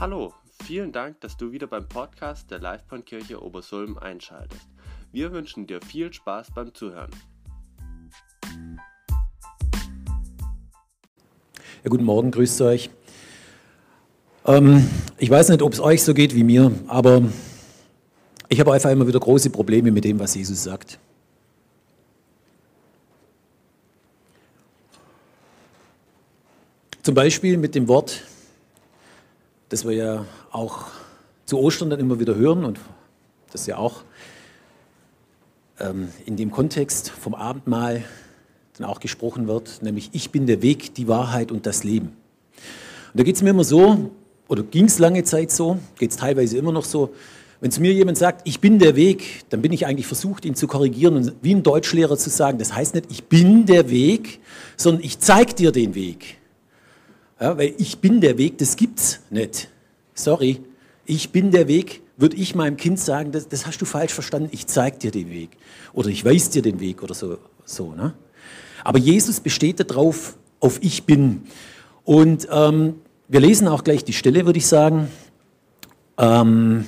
Hallo, vielen Dank, dass du wieder beim Podcast der Livebahnkirche Obersulm einschaltest. Wir wünschen dir viel Spaß beim Zuhören. Ja, guten Morgen, grüßt euch. Ähm, ich weiß nicht, ob es euch so geht wie mir, aber ich habe einfach immer wieder große Probleme mit dem, was Jesus sagt. Zum Beispiel mit dem Wort, das wir ja auch zu Ostern dann immer wieder hören und das ja auch ähm, in dem Kontext vom Abendmahl dann auch gesprochen wird, nämlich ich bin der Weg, die Wahrheit und das Leben. Und da geht es mir immer so, oder ging es lange Zeit so, geht es teilweise immer noch so, wenn zu mir jemand sagt, ich bin der Weg, dann bin ich eigentlich versucht, ihn zu korrigieren und wie ein Deutschlehrer zu sagen, das heißt nicht, ich bin der Weg, sondern ich zeige dir den Weg. Ja, weil ich bin der Weg, das gibt's nicht. Sorry, ich bin der Weg, würde ich meinem Kind sagen, das, das hast du falsch verstanden, ich zeige dir den Weg. Oder ich weiß dir den Weg oder so. so ne? Aber Jesus besteht darauf, auf ich bin. Und ähm, wir lesen auch gleich die Stelle, würde ich sagen. Ähm,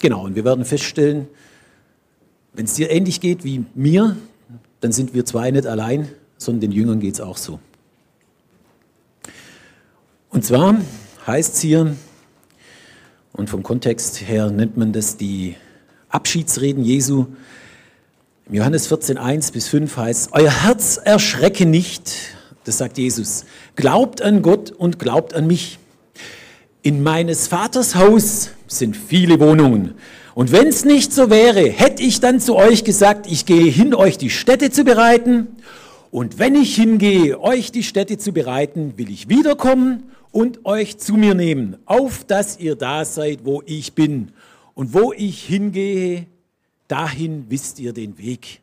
genau, und wir werden feststellen, wenn es dir ähnlich geht wie mir, dann sind wir zwei nicht allein, sondern den Jüngern geht es auch so. Und zwar heißt es hier, und vom Kontext her nennt man das die Abschiedsreden Jesu. Im Johannes 14, 1 bis 5 heißt, Euer Herz erschrecke nicht, das sagt Jesus. Glaubt an Gott und glaubt an mich. In meines Vaters Haus sind viele Wohnungen. Und wenn es nicht so wäre, hätte ich dann zu euch gesagt, ich gehe hin, euch die Städte zu bereiten. Und wenn ich hingehe, euch die Städte zu bereiten, will ich wiederkommen und euch zu mir nehmen, auf dass ihr da seid, wo ich bin. Und wo ich hingehe, dahin wisst ihr den Weg.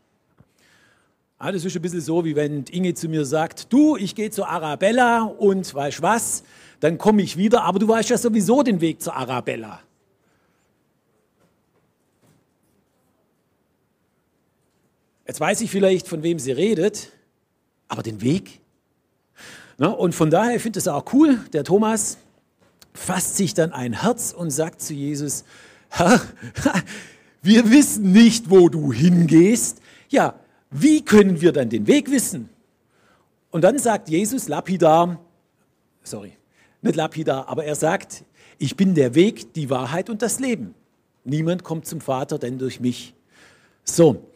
Ah, das ist ein bisschen so, wie wenn Inge zu mir sagt, du, ich gehe zur Arabella und weißt was, dann komme ich wieder, aber du weißt ja sowieso den Weg zur Arabella. Jetzt weiß ich vielleicht, von wem sie redet, aber den Weg na, und von daher finde ich es auch cool, der Thomas fasst sich dann ein Herz und sagt zu Jesus, Herr, wir wissen nicht, wo du hingehst. Ja, wie können wir dann den Weg wissen? Und dann sagt Jesus lapidar, sorry, nicht lapidar, aber er sagt, ich bin der Weg, die Wahrheit und das Leben. Niemand kommt zum Vater, denn durch mich. So,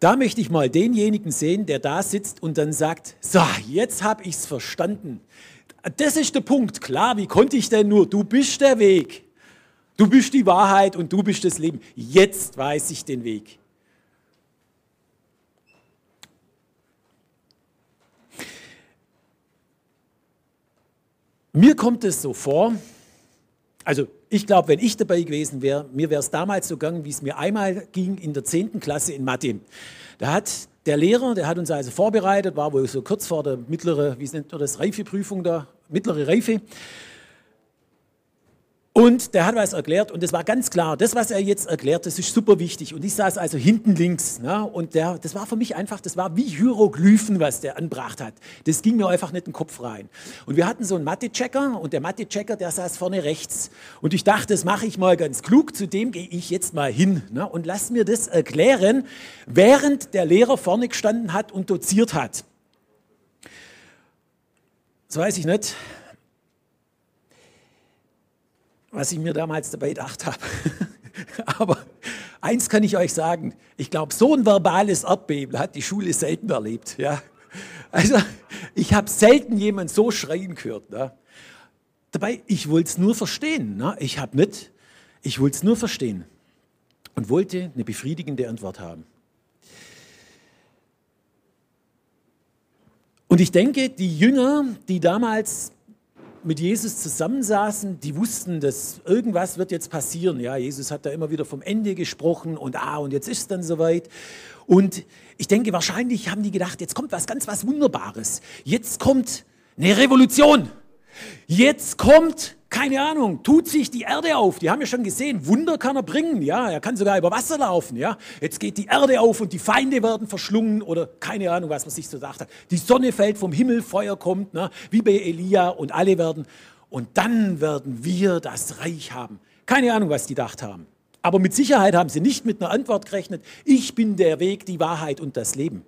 da möchte ich mal denjenigen sehen, der da sitzt und dann sagt, so, jetzt habe ich es verstanden. Das ist der Punkt. Klar, wie konnte ich denn nur? Du bist der Weg. Du bist die Wahrheit und du bist das Leben. Jetzt weiß ich den Weg. Mir kommt es so vor, also ich glaube, wenn ich dabei gewesen wäre, mir wäre es damals so gegangen, wie es mir einmal ging in der 10. Klasse in Mathe. Da hat der Lehrer, der hat uns also vorbereitet, war wohl so kurz vor der mittleren, wie nennt man das, Reifeprüfung da, mittlere Reife. Und der hat was erklärt und es war ganz klar, das, was er jetzt erklärt, das ist super wichtig. Und ich saß also hinten links. Ne? Und der, das war für mich einfach, das war wie Hieroglyphen, was der anbracht hat. Das ging mir einfach nicht in den Kopf rein. Und wir hatten so einen Mathe-Checker und der Mathe-Checker, der saß vorne rechts. Und ich dachte, das mache ich mal ganz klug, zu dem gehe ich jetzt mal hin ne? und lass mir das erklären, während der Lehrer vorne gestanden hat und doziert hat. Das weiß ich nicht was ich mir damals dabei gedacht habe. Aber eins kann ich euch sagen, ich glaube, so ein verbales Erdbeben hat die Schule selten erlebt. Ja? Also ich habe selten jemanden so schreien gehört. Ne? Dabei, ich wollte es nur verstehen. Ne? Ich habe nicht, ich wollte es nur verstehen und wollte eine befriedigende Antwort haben. Und ich denke, die Jünger, die damals mit Jesus zusammensaßen, die wussten, dass irgendwas wird jetzt passieren. Ja, Jesus hat da immer wieder vom Ende gesprochen und ah, und jetzt ist es dann soweit. Und ich denke, wahrscheinlich haben die gedacht, jetzt kommt was ganz was Wunderbares. Jetzt kommt eine Revolution. Jetzt kommt keine Ahnung, tut sich die Erde auf. Die haben ja schon gesehen, Wunder kann er bringen, ja, er kann sogar über Wasser laufen, ja. Jetzt geht die Erde auf und die Feinde werden verschlungen oder keine Ahnung, was man sich so gedacht hat. Die Sonne fällt vom Himmel, Feuer kommt, ne? wie bei Elia und alle werden. und dann werden wir das Reich haben. Keine Ahnung, was die gedacht haben. Aber mit Sicherheit haben sie nicht mit einer Antwort gerechnet, ich bin der Weg, die Wahrheit und das Leben.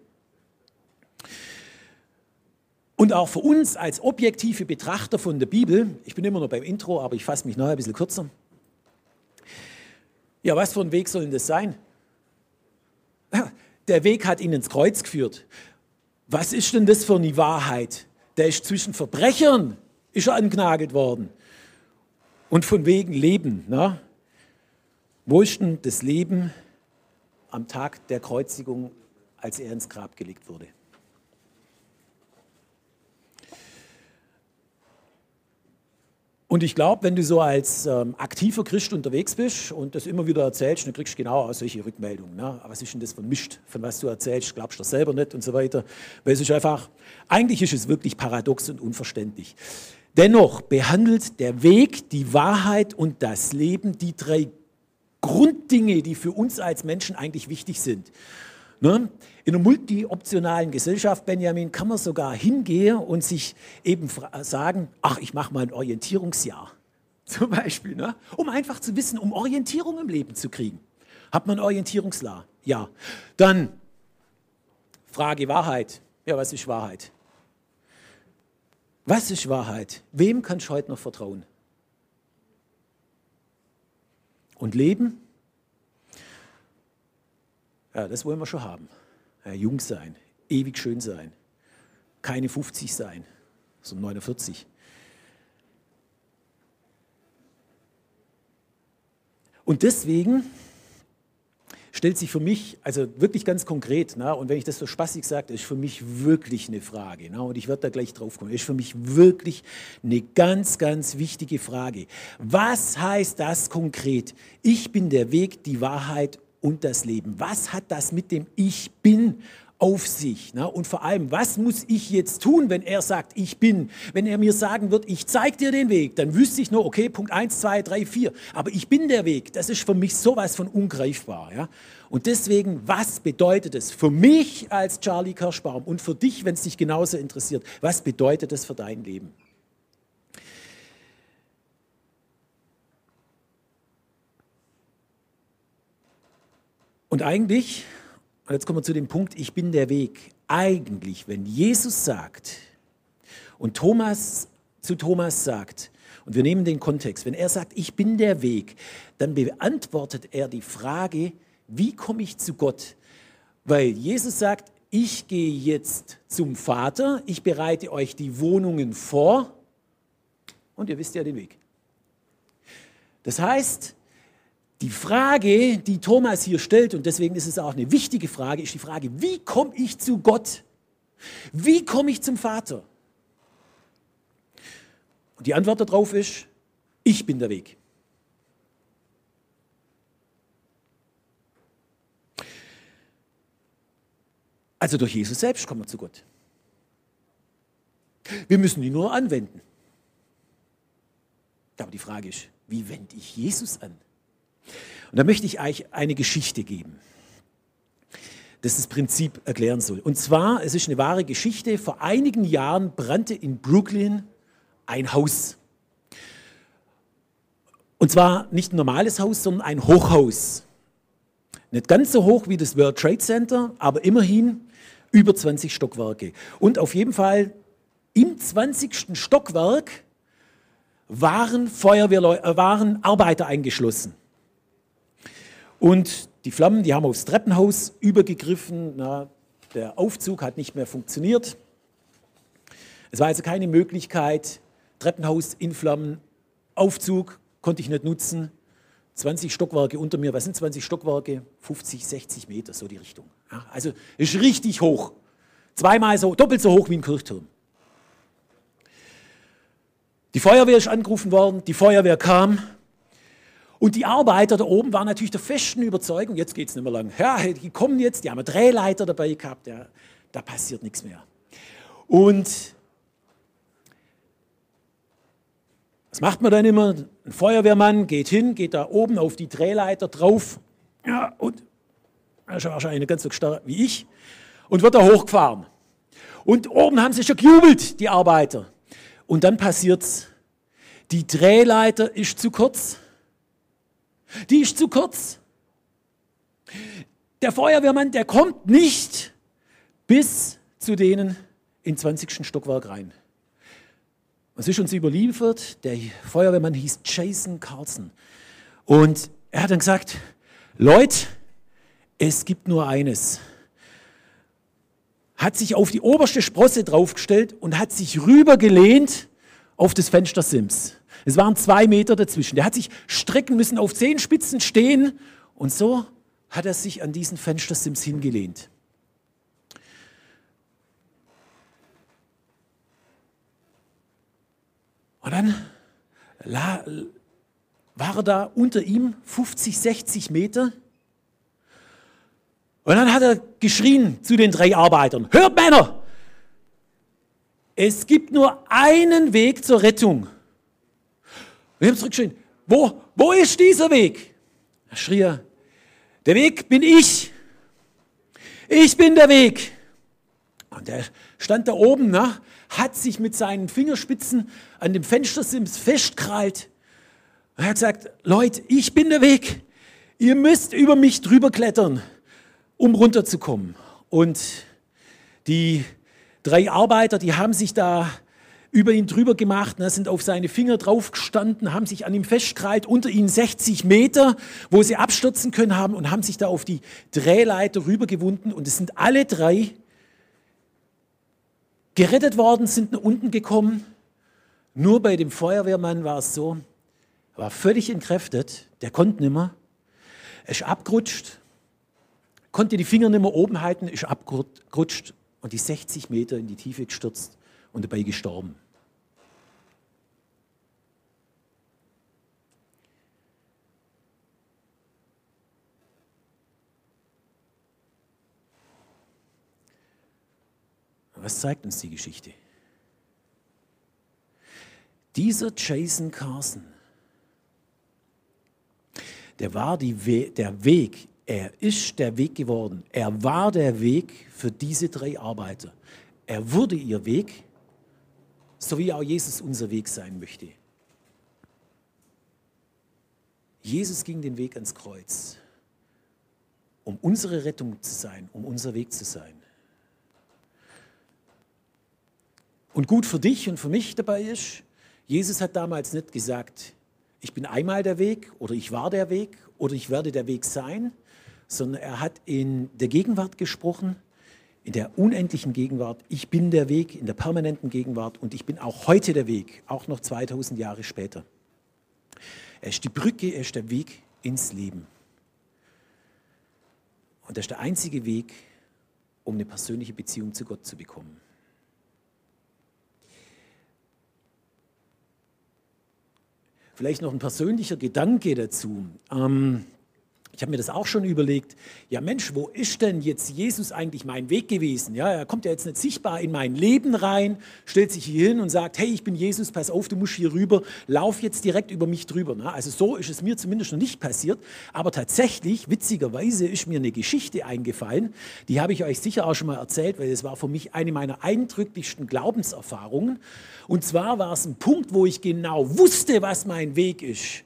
Und auch für uns als objektive Betrachter von der Bibel, ich bin immer noch beim Intro, aber ich fasse mich nachher ein bisschen kürzer. Ja, was für ein Weg soll denn das sein? Der Weg hat ihn ins Kreuz geführt. Was ist denn das für eine Wahrheit? Der ist zwischen Verbrechern, ist er angenagelt worden. Und von wegen Leben. Ne? Wo ist denn das Leben am Tag der Kreuzigung, als er ins Grab gelegt wurde? Und ich glaube, wenn du so als ähm, aktiver Christ unterwegs bist und das immer wieder erzählst, dann kriegst du genau solche Rückmeldungen. Ne? Was ist denn das von Mist, von was du erzählst, glaubst du das selber nicht und so weiter. Weil es ist einfach, eigentlich ist es wirklich paradox und unverständlich. Dennoch behandelt der Weg, die Wahrheit und das Leben die drei Grunddinge, die für uns als Menschen eigentlich wichtig sind. Ne? In einer multioptionalen Gesellschaft, Benjamin, kann man sogar hingehen und sich eben sagen, ach, ich mache mal ein Orientierungsjahr. Zum Beispiel, ne? um einfach zu wissen, um Orientierung im Leben zu kriegen. Hat man ein Orientierungsjahr? Ja. Dann Frage Wahrheit. Ja, was ist Wahrheit? Was ist Wahrheit? Wem kannst du heute noch vertrauen? Und Leben? Ja, das wollen wir schon haben. Ja, jung sein, ewig schön sein, keine 50 sein, sondern 49. Und deswegen stellt sich für mich, also wirklich ganz konkret, na, und wenn ich das so spaßig sage, ist für mich wirklich eine Frage, na, und ich werde da gleich drauf kommen, ist für mich wirklich eine ganz, ganz wichtige Frage. Was heißt das konkret? Ich bin der Weg, die Wahrheit und das Leben. Was hat das mit dem Ich bin auf sich? Ne? Und vor allem, was muss ich jetzt tun, wenn er sagt, ich bin? Wenn er mir sagen wird, ich zeige dir den Weg, dann wüsste ich nur, okay, Punkt 1, 2, 3, 4. Aber ich bin der Weg. Das ist für mich sowas von ungreifbar. Ja? Und deswegen, was bedeutet es für mich als Charlie Kirschbaum und für dich, wenn es dich genauso interessiert, was bedeutet es für dein Leben? Und eigentlich, und jetzt kommen wir zu dem Punkt, ich bin der Weg. Eigentlich, wenn Jesus sagt und Thomas zu Thomas sagt, und wir nehmen den Kontext, wenn er sagt, ich bin der Weg, dann beantwortet er die Frage, wie komme ich zu Gott? Weil Jesus sagt, ich gehe jetzt zum Vater, ich bereite euch die Wohnungen vor und ihr wisst ja den Weg. Das heißt, die Frage, die Thomas hier stellt, und deswegen ist es auch eine wichtige Frage, ist die Frage, wie komme ich zu Gott? Wie komme ich zum Vater? Und die Antwort darauf ist, ich bin der Weg. Also durch Jesus selbst kommen wir zu Gott. Wir müssen ihn nur anwenden. Aber die Frage ist, wie wende ich Jesus an? Und da möchte ich euch eine Geschichte geben, das das Prinzip erklären soll. Und zwar, es ist eine wahre Geschichte, vor einigen Jahren brannte in Brooklyn ein Haus. Und zwar nicht ein normales Haus, sondern ein Hochhaus. Nicht ganz so hoch wie das World Trade Center, aber immerhin über 20 Stockwerke. Und auf jeden Fall im 20. Stockwerk waren, Feuerwehrleu äh, waren Arbeiter eingeschlossen. Und die Flammen, die haben aufs Treppenhaus übergegriffen. Na, der Aufzug hat nicht mehr funktioniert. Es war also keine Möglichkeit, Treppenhaus in Flammen, Aufzug konnte ich nicht nutzen. 20 Stockwerke unter mir, was sind 20 Stockwerke? 50, 60 Meter, so die Richtung. Ja, also ist richtig hoch. Zweimal so, doppelt so hoch wie ein Kirchturm. Die Feuerwehr ist angerufen worden, die Feuerwehr kam, und die Arbeiter da oben waren natürlich der festen Überzeugung, jetzt geht es nicht mehr lang. Ja, die kommen jetzt, die haben einen Drehleiter dabei gehabt, ja, da passiert nichts mehr. Und was macht man dann immer? Ein Feuerwehrmann geht hin, geht da oben auf die Drehleiter drauf ja, und er ist wahrscheinlich ganz so stark wie ich und wird da hochgefahren. Und oben haben sie schon gejubelt, die Arbeiter. Und dann passiert es Die Drehleiter ist zu kurz. Die ist zu kurz. Der Feuerwehrmann, der kommt nicht bis zu denen in 20. Stockwerk rein. Es ist uns überliefert, der Feuerwehrmann hieß Jason Carlson. Und er hat dann gesagt, Leute, es gibt nur eines. Hat sich auf die oberste Sprosse draufgestellt und hat sich rübergelehnt auf das Fenstersims. Es waren zwei Meter dazwischen. Der hat sich strecken müssen, auf Zehenspitzen stehen und so hat er sich an diesen Fenstersims hingelehnt. Und dann war er da unter ihm 50, 60 Meter. Und dann hat er geschrien zu den drei Arbeitern, hört Männer, es gibt nur einen Weg zur Rettung. Wir haben zurückgeschrien, wo, wo ist dieser Weg? Da schrie er, der Weg bin ich. Ich bin der Weg. Und der stand da oben, ne, hat sich mit seinen Fingerspitzen an dem Fenstersims festkrallt. Er hat gesagt, Leute, ich bin der Weg. Ihr müsst über mich drüber klettern, um runterzukommen. Und die drei Arbeiter, die haben sich da über ihn drüber gemacht, ne, sind auf seine Finger draufgestanden, haben sich an ihm festgekrallt, unter ihnen 60 Meter, wo sie abstürzen können haben und haben sich da auf die Drehleiter rübergewunden. Und es sind alle drei gerettet worden, sind nach unten gekommen. Nur bei dem Feuerwehrmann war es so, er war völlig entkräftet, der konnte nicht mehr. Er ist abgerutscht, konnte die Finger nicht mehr oben halten, ist abgerutscht und die 60 Meter in die Tiefe gestürzt und dabei gestorben. Was zeigt uns die Geschichte? Dieser Jason Carson, der war We der Weg, er ist der Weg geworden. Er war der Weg für diese drei Arbeiter. Er wurde ihr Weg, so wie auch Jesus unser Weg sein möchte. Jesus ging den Weg ans Kreuz, um unsere Rettung zu sein, um unser Weg zu sein. Und gut für dich und für mich dabei ist, Jesus hat damals nicht gesagt, ich bin einmal der Weg oder ich war der Weg oder ich werde der Weg sein, sondern er hat in der Gegenwart gesprochen, in der unendlichen Gegenwart. Ich bin der Weg, in der permanenten Gegenwart und ich bin auch heute der Weg, auch noch 2000 Jahre später. Er ist die Brücke, er ist der Weg ins Leben. Und er ist der einzige Weg, um eine persönliche Beziehung zu Gott zu bekommen. Vielleicht noch ein persönlicher Gedanke dazu. Ähm, ich habe mir das auch schon überlegt. Ja Mensch, wo ist denn jetzt Jesus eigentlich mein Weg gewesen? Ja, er kommt ja jetzt nicht sichtbar in mein Leben rein, stellt sich hier hin und sagt, hey, ich bin Jesus, pass auf, du musst hier rüber, lauf jetzt direkt über mich drüber. Ne? Also so ist es mir zumindest noch nicht passiert. Aber tatsächlich, witzigerweise, ist mir eine Geschichte eingefallen. Die habe ich euch sicher auch schon mal erzählt, weil es war für mich eine meiner eindrücklichsten Glaubenserfahrungen. Und zwar war es ein Punkt, wo ich genau wusste, was mein Weg ist.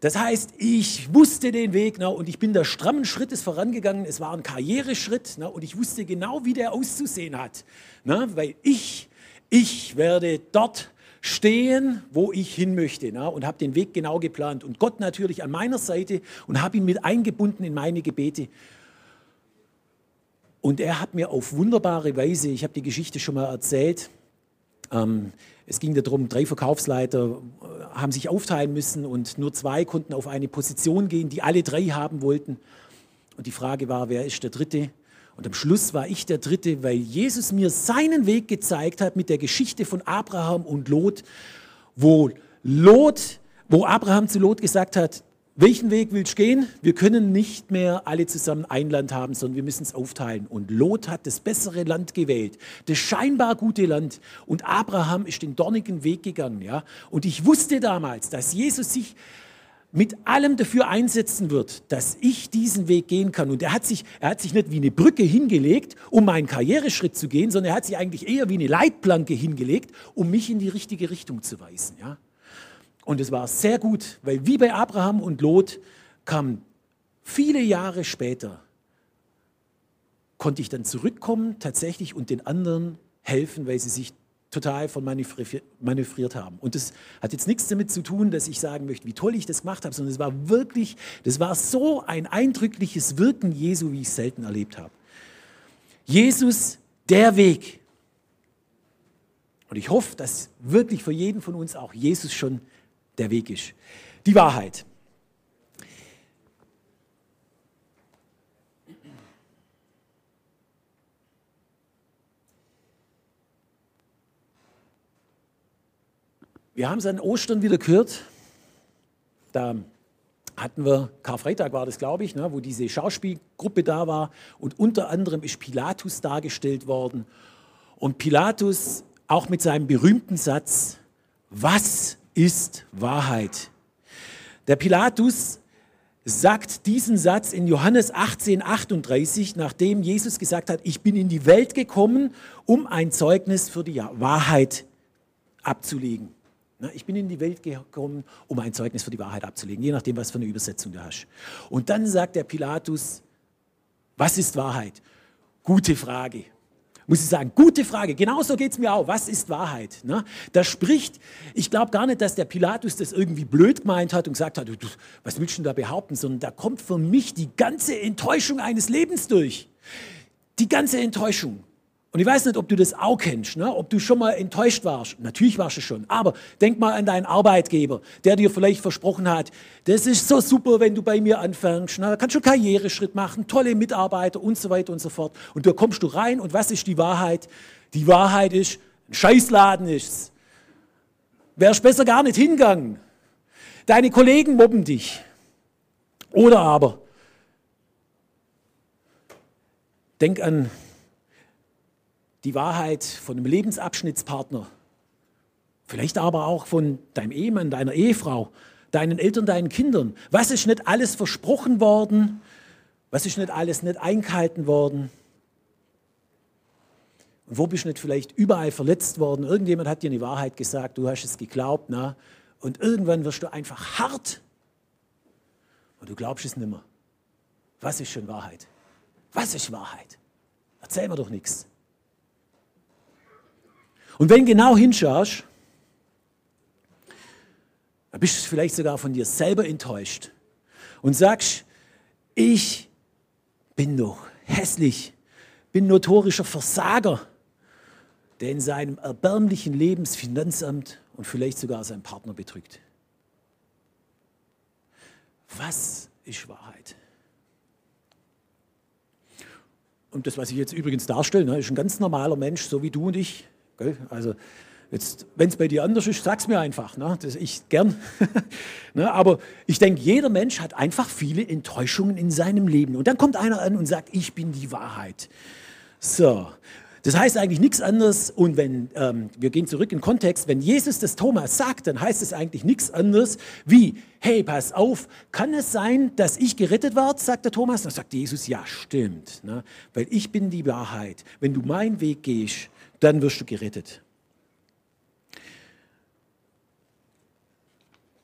Das heißt, ich wusste den Weg na, und ich bin da strammen Schrittes vorangegangen. Es war ein Karriereschritt na, und ich wusste genau, wie der auszusehen hat. Na, weil ich, ich werde dort stehen, wo ich hin möchte na, und habe den Weg genau geplant. Und Gott natürlich an meiner Seite und habe ihn mit eingebunden in meine Gebete. Und er hat mir auf wunderbare Weise, ich habe die Geschichte schon mal erzählt, ähm, es ging darum, drei Verkaufsleiter äh, haben sich aufteilen müssen und nur zwei konnten auf eine Position gehen, die alle drei haben wollten. Und die Frage war, wer ist der Dritte? Und am Schluss war ich der Dritte, weil Jesus mir seinen Weg gezeigt hat mit der Geschichte von Abraham und Lot, wo Lot, wo Abraham zu Lot gesagt hat, welchen Weg willst du gehen? Wir können nicht mehr alle zusammen ein Land haben, sondern wir müssen es aufteilen. Und Lot hat das bessere Land gewählt, das scheinbar gute Land. Und Abraham ist den dornigen Weg gegangen. Ja? Und ich wusste damals, dass Jesus sich mit allem dafür einsetzen wird, dass ich diesen Weg gehen kann. Und er hat sich, er hat sich nicht wie eine Brücke hingelegt, um meinen Karriereschritt zu gehen, sondern er hat sich eigentlich eher wie eine Leitplanke hingelegt, um mich in die richtige Richtung zu weisen. Ja? Und es war sehr gut, weil wie bei Abraham und Lot kam viele Jahre später, konnte ich dann zurückkommen tatsächlich und den anderen helfen, weil sie sich total von manövriert haben. Und das hat jetzt nichts damit zu tun, dass ich sagen möchte, wie toll ich das gemacht habe, sondern es war wirklich, das war so ein eindrückliches Wirken Jesu, wie ich es selten erlebt habe. Jesus, der Weg. Und ich hoffe, dass wirklich für jeden von uns auch Jesus schon der Weg ist. Die Wahrheit. Wir haben es an Ostern wieder gehört. Da hatten wir, Karfreitag war das, glaube ich, ne, wo diese Schauspielgruppe da war. Und unter anderem ist Pilatus dargestellt worden. Und Pilatus auch mit seinem berühmten Satz, was ist Wahrheit? Der Pilatus sagt diesen Satz in Johannes 18, 38, nachdem Jesus gesagt hat, ich bin in die Welt gekommen, um ein Zeugnis für die Wahrheit abzulegen. Ich bin in die Welt gekommen, um ein Zeugnis für die Wahrheit abzulegen, je nachdem, was für eine Übersetzung du hast. Und dann sagt der Pilatus, was ist Wahrheit? Gute Frage. Muss ich sagen, gute Frage. Genauso geht es mir auch. Was ist Wahrheit? Ne? Da spricht, ich glaube gar nicht, dass der Pilatus das irgendwie blöd gemeint hat und gesagt hat, was willst du da behaupten, sondern da kommt für mich die ganze Enttäuschung eines Lebens durch. Die ganze Enttäuschung. Und ich weiß nicht, ob du das auch kennst, ne? ob du schon mal enttäuscht warst. Natürlich warst du schon. Aber denk mal an deinen Arbeitgeber, der dir vielleicht versprochen hat, das ist so super, wenn du bei mir anfängst. Ne? Da kannst du Karriereschritt machen, tolle Mitarbeiter und so weiter und so fort. Und da kommst du rein und was ist die Wahrheit? Die Wahrheit ist, ein Scheißladen ist's. Wärst besser gar nicht hingegangen. Deine Kollegen mobben dich. Oder aber, denk an die Wahrheit von einem Lebensabschnittspartner, vielleicht aber auch von deinem Ehemann, deiner Ehefrau, deinen Eltern, deinen Kindern. Was ist nicht alles versprochen worden? Was ist nicht alles nicht eingehalten worden? Und wo bist du nicht vielleicht überall verletzt worden? Irgendjemand hat dir eine Wahrheit gesagt, du hast es geglaubt, na? Und irgendwann wirst du einfach hart und du glaubst es nicht mehr. Was ist schon Wahrheit? Was ist Wahrheit? Erzähl mir doch nichts. Und wenn genau hinschaust, dann bist du vielleicht sogar von dir selber enttäuscht und sagst, ich bin doch hässlich, bin notorischer Versager, der in seinem erbärmlichen Leben das Finanzamt und vielleicht sogar seinen Partner betrügt. Was ist Wahrheit? Und das, was ich jetzt übrigens darstelle, ne, ist ein ganz normaler Mensch, so wie du und ich. Also wenn es bei dir anders ist, sag es mir einfach. Ne? Das ich gern. ne? Aber ich denke, jeder Mensch hat einfach viele Enttäuschungen in seinem Leben. Und dann kommt einer an und sagt, ich bin die Wahrheit. So. Das heißt eigentlich nichts anderes. Und wenn, ähm, wir gehen zurück in Kontext, wenn Jesus das Thomas sagt, dann heißt es eigentlich nichts anderes wie, hey, pass auf, kann es sein, dass ich gerettet werde, sagt der Thomas. Dann sagt Jesus, ja, stimmt. Ne? Weil ich bin die Wahrheit. Wenn du meinen Weg gehst, dann wirst du gerettet.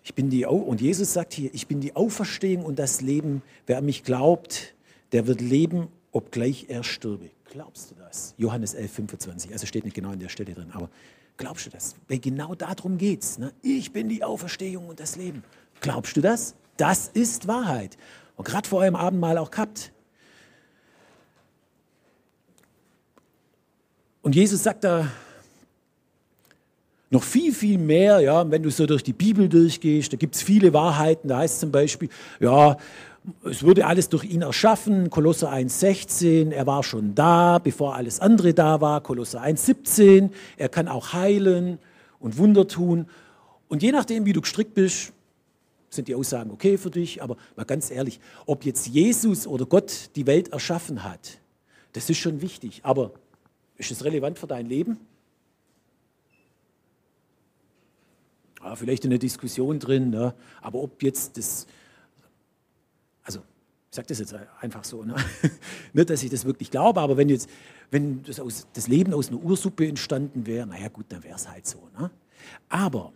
Ich bin die, und Jesus sagt hier, ich bin die Auferstehung und das Leben. Wer an mich glaubt, der wird leben, obgleich er stürbe. Glaubst du das? Johannes 11, 25. Also steht nicht genau in der Stelle drin, aber glaubst du das? Weil genau darum geht es. Ne? Ich bin die Auferstehung und das Leben. Glaubst du das? Das ist Wahrheit. Und gerade vor eurem Abendmahl auch gehabt. Und Jesus sagt da noch viel, viel mehr, ja, wenn du so durch die Bibel durchgehst, da gibt es viele Wahrheiten, da heißt zum Beispiel, ja, es wurde alles durch ihn erschaffen, Kolosser 1,16, er war schon da, bevor alles andere da war, Kolosser 1,17, er kann auch heilen und Wunder tun. Und je nachdem, wie du gestrickt bist, sind die Aussagen okay für dich, aber mal ganz ehrlich, ob jetzt Jesus oder Gott die Welt erschaffen hat, das ist schon wichtig, aber ist es relevant für dein Leben? Ja, vielleicht in der Diskussion drin, ne? aber ob jetzt das, also ich sage das jetzt einfach so, ne? nicht, dass ich das wirklich glaube, aber wenn jetzt, wenn das, aus, das Leben aus einer Ursuppe entstanden wäre, naja gut, dann wäre es halt so. Ne? Aber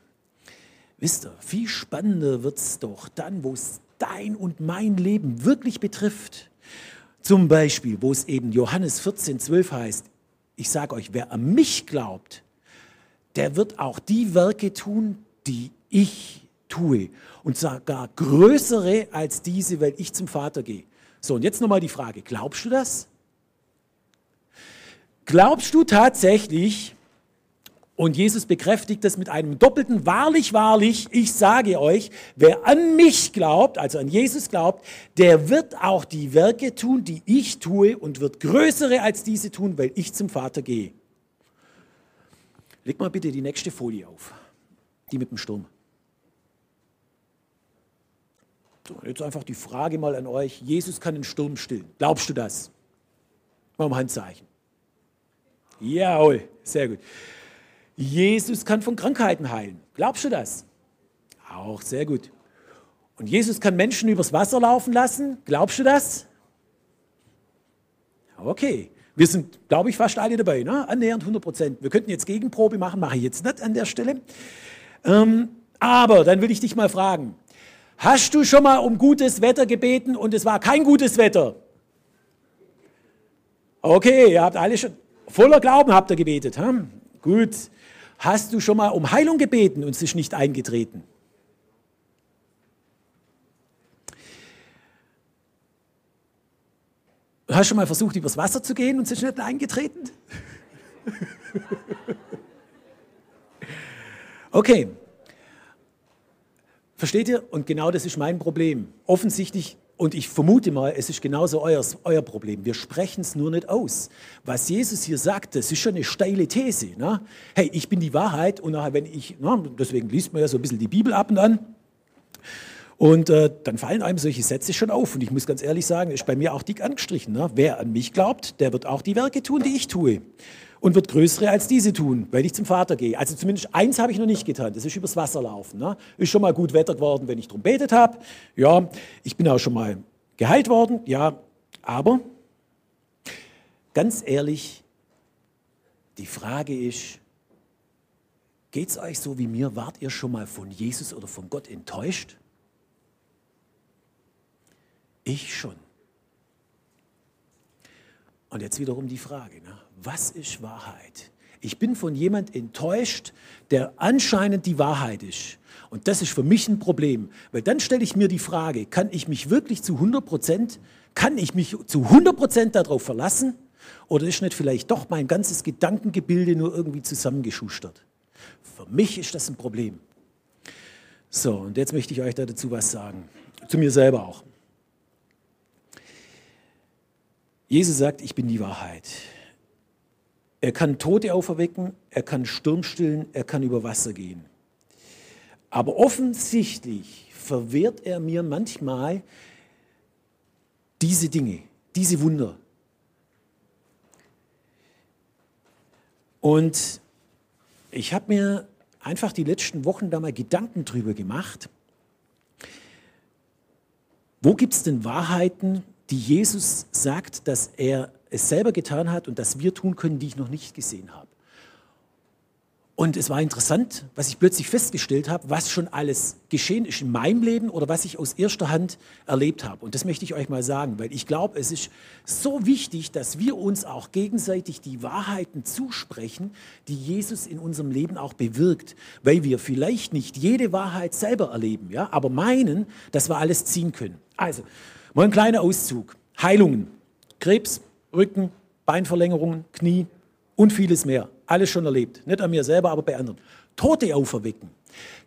Wisst ihr, viel spannender wird es doch dann, wo es dein und mein Leben wirklich betrifft. Zum Beispiel, wo es eben Johannes 14, 12 heißt, ich sage euch, wer an mich glaubt, der wird auch die Werke tun, die ich tue. Und sogar größere als diese, weil ich zum Vater gehe. So, und jetzt nochmal die Frage, glaubst du das? Glaubst du tatsächlich, und Jesus bekräftigt das mit einem doppelten Wahrlich, wahrlich, ich sage euch, wer an mich glaubt, also an Jesus glaubt, der wird auch die Werke tun, die ich tue und wird größere als diese tun, weil ich zum Vater gehe. Leg mal bitte die nächste Folie auf, die mit dem Sturm. So, jetzt einfach die Frage mal an euch, Jesus kann den Sturm stillen. Glaubst du das? Mal um Handzeichen. Jawohl, sehr gut. Jesus kann von Krankheiten heilen. Glaubst du das? Auch sehr gut. Und Jesus kann Menschen übers Wasser laufen lassen. Glaubst du das? Okay. Wir sind, glaube ich, fast alle dabei, ne? annähernd 100 Prozent. Wir könnten jetzt Gegenprobe machen, mache ich jetzt nicht an der Stelle. Ähm, aber dann will ich dich mal fragen, hast du schon mal um gutes Wetter gebeten und es war kein gutes Wetter? Okay, ihr habt alle schon, voller Glauben habt ihr gebetet. Hm? Gut. Hast du schon mal um Heilung gebeten und es ist nicht eingetreten? Hast du schon mal versucht, übers Wasser zu gehen und es ist nicht eingetreten? okay. Versteht ihr? Und genau das ist mein Problem. Offensichtlich und ich vermute mal, es ist genauso euer, euer Problem. Wir sprechen es nur nicht aus. Was Jesus hier sagt, das ist schon eine steile These. Ne? Hey, ich bin die Wahrheit und nachher, wenn ich, ne, deswegen liest man ja so ein bisschen die Bibel ab und an. Und äh, dann fallen einem solche Sätze schon auf. Und ich muss ganz ehrlich sagen, ist bei mir auch dick angestrichen. Ne? Wer an mich glaubt, der wird auch die Werke tun, die ich tue und wird größere als diese tun, weil ich zum Vater gehe. Also zumindest eins habe ich noch nicht getan, das ist übers Wasser laufen. Ne? Ist schon mal gut Wetter geworden, wenn ich darum betet habe. Ja, ich bin auch schon mal geheilt worden, ja, aber ganz ehrlich, die Frage ist, geht es euch so wie mir? Wart ihr schon mal von Jesus oder von Gott enttäuscht? Ich schon. Und jetzt wiederum die Frage, ne? was ist Wahrheit? Ich bin von jemand enttäuscht, der anscheinend die Wahrheit ist. Und das ist für mich ein Problem, weil dann stelle ich mir die Frage, kann ich mich wirklich zu 100 Prozent, kann ich mich zu 100 Prozent darauf verlassen? Oder ist nicht vielleicht doch mein ganzes Gedankengebilde nur irgendwie zusammengeschustert? Für mich ist das ein Problem. So, und jetzt möchte ich euch dazu was sagen. Zu mir selber auch. Jesus sagt, ich bin die Wahrheit. Er kann Tote auferwecken, er kann Sturm stillen, er kann über Wasser gehen. Aber offensichtlich verwehrt er mir manchmal diese Dinge, diese Wunder. Und ich habe mir einfach die letzten Wochen da mal Gedanken drüber gemacht. Wo gibt es denn Wahrheiten, die Jesus sagt, dass er es selber getan hat und dass wir tun können, die ich noch nicht gesehen habe. Und es war interessant, was ich plötzlich festgestellt habe, was schon alles geschehen ist in meinem Leben oder was ich aus erster Hand erlebt habe. Und das möchte ich euch mal sagen, weil ich glaube, es ist so wichtig, dass wir uns auch gegenseitig die Wahrheiten zusprechen, die Jesus in unserem Leben auch bewirkt, weil wir vielleicht nicht jede Wahrheit selber erleben, ja, aber meinen, dass wir alles ziehen können. Also, Mal ein kleiner Auszug. Heilungen. Krebs, Rücken, Beinverlängerungen, Knie und vieles mehr. Alles schon erlebt. Nicht an mir selber, aber bei anderen. Tote auferwecken.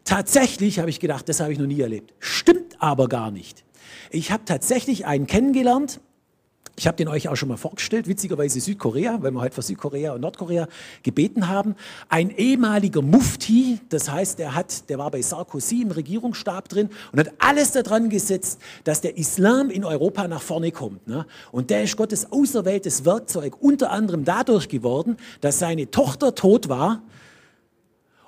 Tatsächlich habe ich gedacht, das habe ich noch nie erlebt. Stimmt aber gar nicht. Ich habe tatsächlich einen kennengelernt, ich habe den euch auch schon mal vorgestellt, witzigerweise Südkorea, weil wir heute für Südkorea und Nordkorea gebeten haben. Ein ehemaliger Mufti, das heißt, der, hat, der war bei Sarkozy im Regierungsstab drin und hat alles daran gesetzt, dass der Islam in Europa nach vorne kommt. Ne? Und der ist Gottes auserwähltes Werkzeug unter anderem dadurch geworden, dass seine Tochter tot war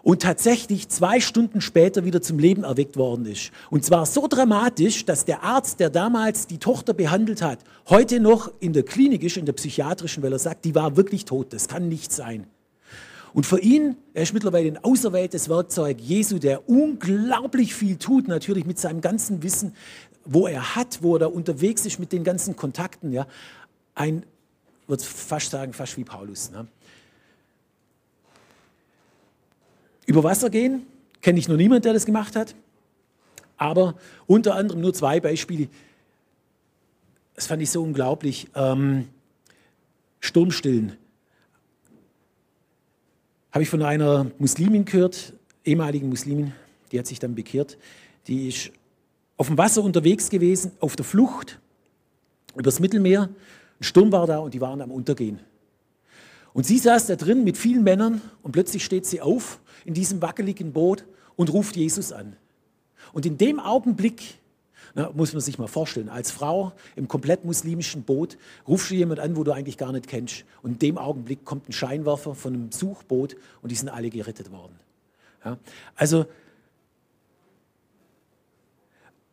und tatsächlich zwei Stunden später wieder zum Leben erweckt worden ist. Und zwar so dramatisch, dass der Arzt, der damals die Tochter behandelt hat, heute noch in der Klinik ist, in der psychiatrischen, weil er sagt, die war wirklich tot, das kann nicht sein. Und für ihn, er ist mittlerweile ein auserwähltes Werkzeug Jesu, der unglaublich viel tut, natürlich mit seinem ganzen Wissen, wo er hat, wo er da unterwegs ist mit den ganzen Kontakten. Ja. Ein, würde fast sagen, fast wie Paulus. Ne? Über Wasser gehen, kenne ich noch niemanden, der das gemacht hat. Aber unter anderem nur zwei Beispiele. Das fand ich so unglaublich. Ähm, Sturmstillen. Habe ich von einer Muslimin gehört, ehemaligen Muslimin, die hat sich dann bekehrt. Die ist auf dem Wasser unterwegs gewesen, auf der Flucht übers Mittelmeer. Ein Sturm war da und die waren am Untergehen. Und sie saß da drin mit vielen Männern und plötzlich steht sie auf in diesem wackeligen Boot und ruft Jesus an. Und in dem Augenblick, na, muss man sich mal vorstellen, als Frau im komplett muslimischen Boot rufst du jemand an, wo du eigentlich gar nicht kennst. Und in dem Augenblick kommt ein Scheinwerfer von einem Suchboot und die sind alle gerettet worden. Ja, also,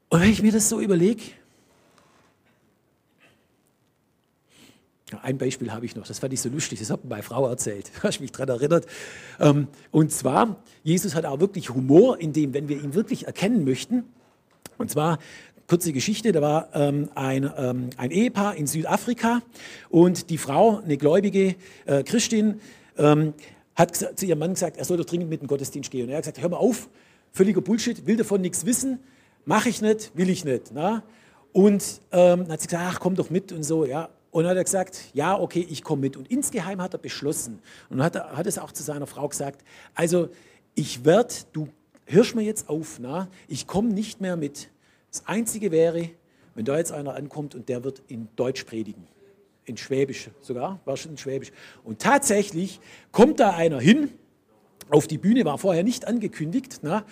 und wenn ich mir das so überlege, Ein Beispiel habe ich noch, das fand ich so lustig, das hat meine Frau erzählt, da habe ich mich daran erinnert. Ähm, und zwar, Jesus hat auch wirklich Humor, in dem, wenn wir ihn wirklich erkennen möchten, und zwar, kurze Geschichte, da war ähm, ein, ähm, ein Ehepaar in Südafrika und die Frau, eine gläubige äh, Christin, hat zu ihrem Mann gesagt, er soll doch dringend mit dem Gottesdienst gehen. Und er hat gesagt, hör mal auf, völliger Bullshit, will davon nichts wissen, mache ich nicht, will ich nicht. Und ähm, hat sie gesagt, ach, komm doch mit und so, ja. Und hat er gesagt, ja, okay, ich komme mit. Und insgeheim hat er beschlossen und hat, hat es auch zu seiner Frau gesagt, also ich werde, du hörst mir jetzt auf, na? ich komme nicht mehr mit. Das Einzige wäre, wenn da jetzt einer ankommt und der wird in Deutsch predigen. In Schwäbisch sogar, war schon in Schwäbisch. Und tatsächlich kommt da einer hin auf die Bühne, war vorher nicht angekündigt, na?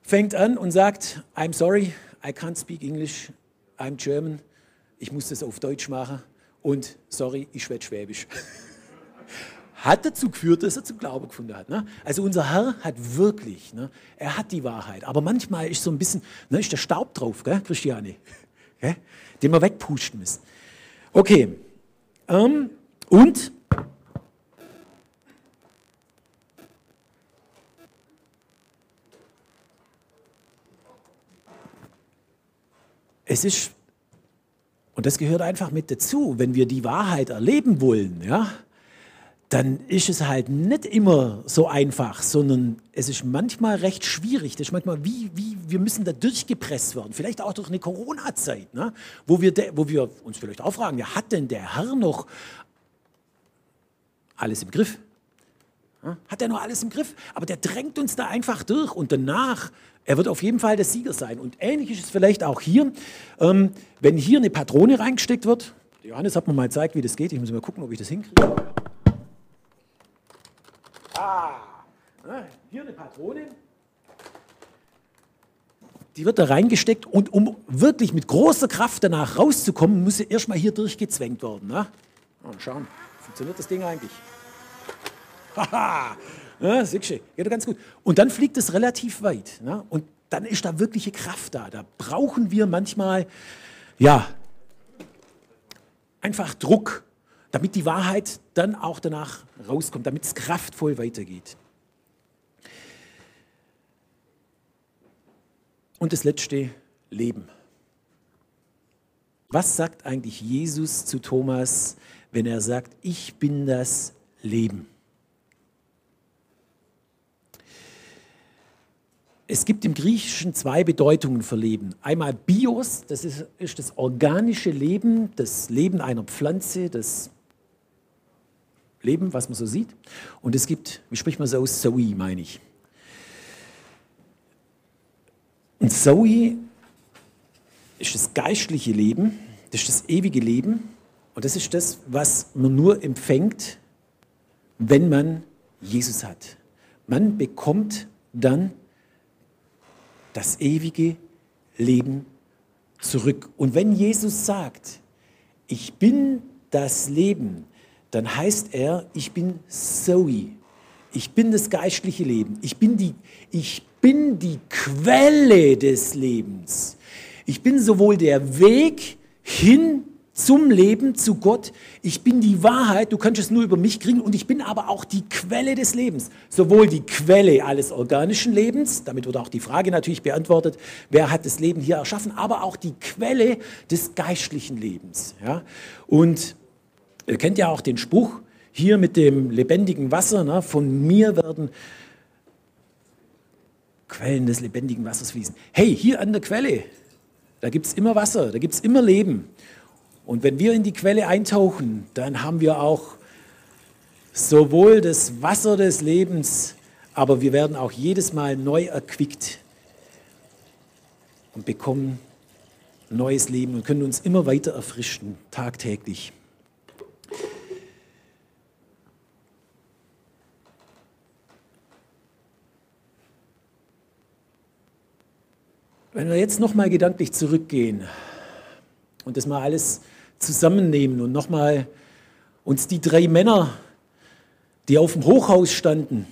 fängt an und sagt, I'm sorry, I can't speak English, I'm German ich muss das auf Deutsch machen und sorry, ich schwätze Schwäbisch. hat dazu geführt, dass er zum Glauben gefunden hat. Ne? Also unser Herr hat wirklich, ne, er hat die Wahrheit, aber manchmal ist so ein bisschen, ne, ist der Staub drauf, gell, Christiane, den wir wegpusten müssen. Okay, ähm, und es ist und das gehört einfach mit dazu. Wenn wir die Wahrheit erleben wollen, ja, dann ist es halt nicht immer so einfach, sondern es ist manchmal recht schwierig. Das ist manchmal wie, wie wir müssen da durchgepresst werden. Vielleicht auch durch eine Corona-Zeit, ne? wo, wir wo wir uns vielleicht auch fragen, ja, hat denn der Herr noch alles im Griff? Hat er noch alles im Griff? Aber der drängt uns da einfach durch und danach er wird auf jeden Fall der Sieger sein. Und ähnlich ist es vielleicht auch hier, ähm, wenn hier eine Patrone reingesteckt wird. Johannes hat mir mal gezeigt, wie das geht. Ich muss mal gucken, ob ich das hinkriege. Ah, hier eine Patrone. Die wird da reingesteckt und um wirklich mit großer Kraft danach rauszukommen, muss sie erstmal hier durchgezwängt werden. Ne? Mal schauen, funktioniert das Ding eigentlich? Haha, ja, siehst du, geht ganz gut. Und dann fliegt es relativ weit. Ne? Und dann ist da wirkliche Kraft da. Da brauchen wir manchmal, ja, einfach Druck, damit die Wahrheit dann auch danach rauskommt, damit es kraftvoll weitergeht. Und das letzte, Leben. Was sagt eigentlich Jesus zu Thomas, wenn er sagt, ich bin das Leben? Es gibt im Griechischen zwei Bedeutungen für Leben. Einmal Bios, das ist, ist, das organische Leben, das Leben einer Pflanze, das Leben, was man so sieht. Und es gibt, wie spricht man so aus, Zoe, meine ich. Und Zoe ist das geistliche Leben, das ist das ewige Leben. Und das ist das, was man nur empfängt, wenn man Jesus hat. Man bekommt dann das ewige Leben zurück. Und wenn Jesus sagt, ich bin das Leben, dann heißt er, ich bin Zoe. Ich bin das geistliche Leben. Ich bin die, ich bin die Quelle des Lebens. Ich bin sowohl der Weg hin zum Leben, zu Gott. Ich bin die Wahrheit, du kannst es nur über mich kriegen und ich bin aber auch die Quelle des Lebens. Sowohl die Quelle alles organischen Lebens, damit wird auch die Frage natürlich beantwortet, wer hat das Leben hier erschaffen, aber auch die Quelle des geistlichen Lebens. Ja? Und ihr kennt ja auch den Spruch hier mit dem lebendigen Wasser, ne? von mir werden Quellen des lebendigen Wassers fließen. Hey, hier an der Quelle, da gibt es immer Wasser, da gibt es immer Leben. Und wenn wir in die Quelle eintauchen, dann haben wir auch sowohl das Wasser des Lebens, aber wir werden auch jedes Mal neu erquickt und bekommen neues Leben und können uns immer weiter erfrischen, tagtäglich. Wenn wir jetzt nochmal gedanklich zurückgehen und das mal alles zusammennehmen und nochmal uns die drei Männer, die auf dem Hochhaus standen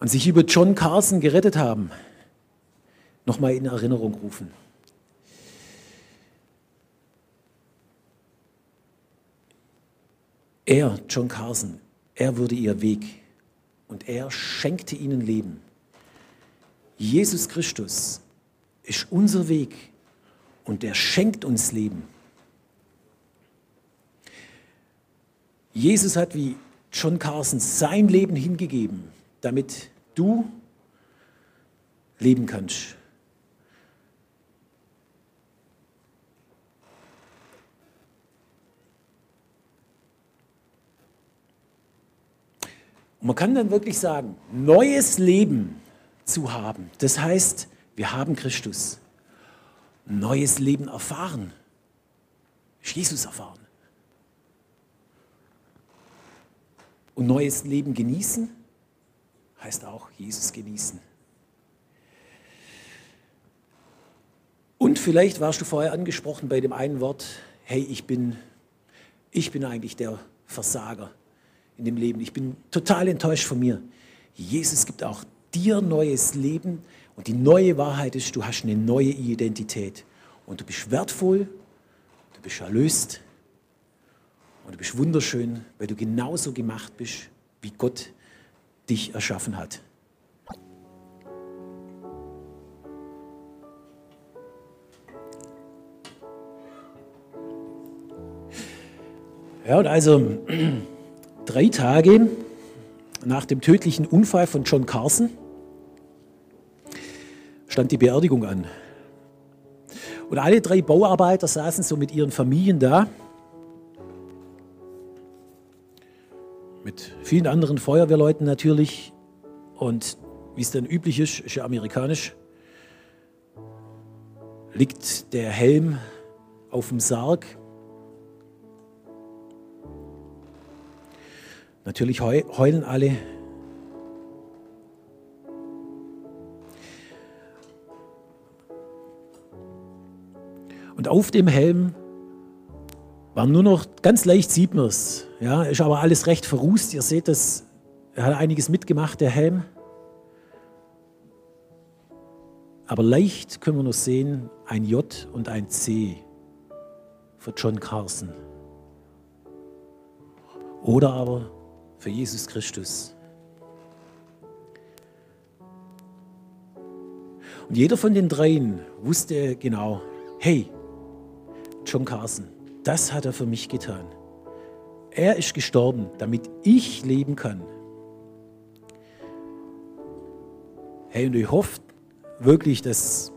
und sich über John Carson gerettet haben, nochmal in Erinnerung rufen. Er, John Carson, er wurde ihr Weg und er schenkte ihnen Leben. Jesus Christus ist unser Weg und er schenkt uns Leben. Jesus hat wie John Carson sein Leben hingegeben, damit du leben kannst. Man kann dann wirklich sagen, neues Leben zu haben, das heißt, wir haben Christus. Neues Leben erfahren. Jesus erfahren. Und neues Leben genießen heißt auch Jesus genießen. Und vielleicht warst du vorher angesprochen bei dem einen Wort, hey, ich bin, ich bin eigentlich der Versager in dem Leben. Ich bin total enttäuscht von mir. Jesus gibt auch dir neues Leben und die neue Wahrheit ist, du hast eine neue Identität und du bist wertvoll, du bist erlöst und du bist wunderschön, weil du genauso gemacht bist, wie Gott dich erschaffen hat. Ja, und also drei Tage nach dem tödlichen Unfall von John Carson stand die Beerdigung an. Und alle drei Bauarbeiter saßen so mit ihren Familien da vielen anderen Feuerwehrleuten natürlich. Und wie es dann üblich ist, ist ja amerikanisch, liegt der Helm auf dem Sarg. Natürlich heulen alle. Und auf dem Helm war nur noch ganz leicht sieht man es. Ja, ist aber alles recht verrußt. Ihr seht das, er hat einiges mitgemacht, der Helm. Aber leicht können wir noch sehen, ein J und ein C für John Carson. Oder aber für Jesus Christus. Und jeder von den dreien wusste genau, hey, John Carson, das hat er für mich getan. Er ist gestorben, damit ich leben kann. Hey, und ich hoffe wirklich, dass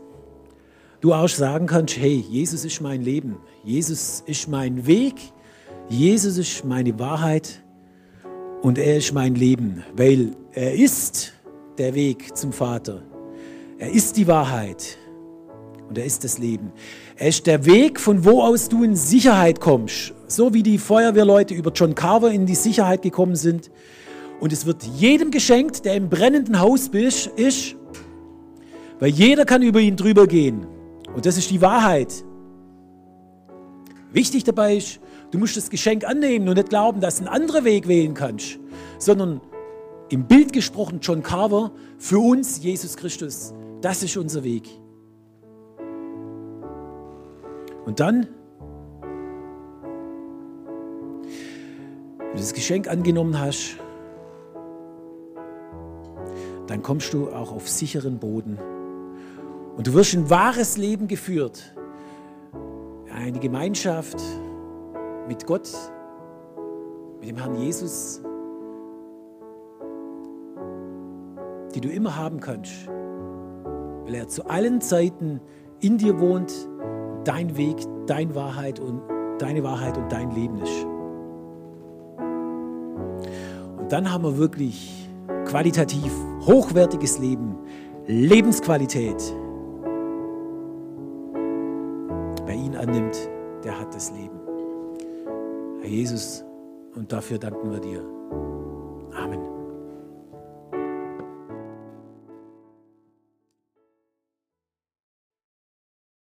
du auch sagen kannst, hey, Jesus ist mein Leben, Jesus ist mein Weg, Jesus ist meine Wahrheit und er ist mein Leben, weil er ist der Weg zum Vater. Er ist die Wahrheit und er ist das Leben. Er ist der Weg, von wo aus du in Sicherheit kommst. So wie die Feuerwehrleute über John Carver in die Sicherheit gekommen sind. Und es wird jedem geschenkt, der im brennenden Haus ist, weil jeder kann über ihn drüber gehen. Und das ist die Wahrheit. Wichtig dabei ist, du musst das Geschenk annehmen und nicht glauben, dass du einen anderen Weg wählen kannst, sondern im Bild gesprochen John Carver, für uns Jesus Christus. Das ist unser Weg. Und dann, wenn du das Geschenk angenommen hast, dann kommst du auch auf sicheren Boden. Und du wirst ein wahres Leben geführt. Eine Gemeinschaft mit Gott, mit dem Herrn Jesus, die du immer haben kannst, weil er zu allen Zeiten in dir wohnt dein Weg, deine Wahrheit und deine Wahrheit und dein Leben ist. Und dann haben wir wirklich qualitativ hochwertiges Leben, Lebensqualität. Wer ihn annimmt, der hat das Leben. Herr Jesus, und dafür danken wir dir. Amen.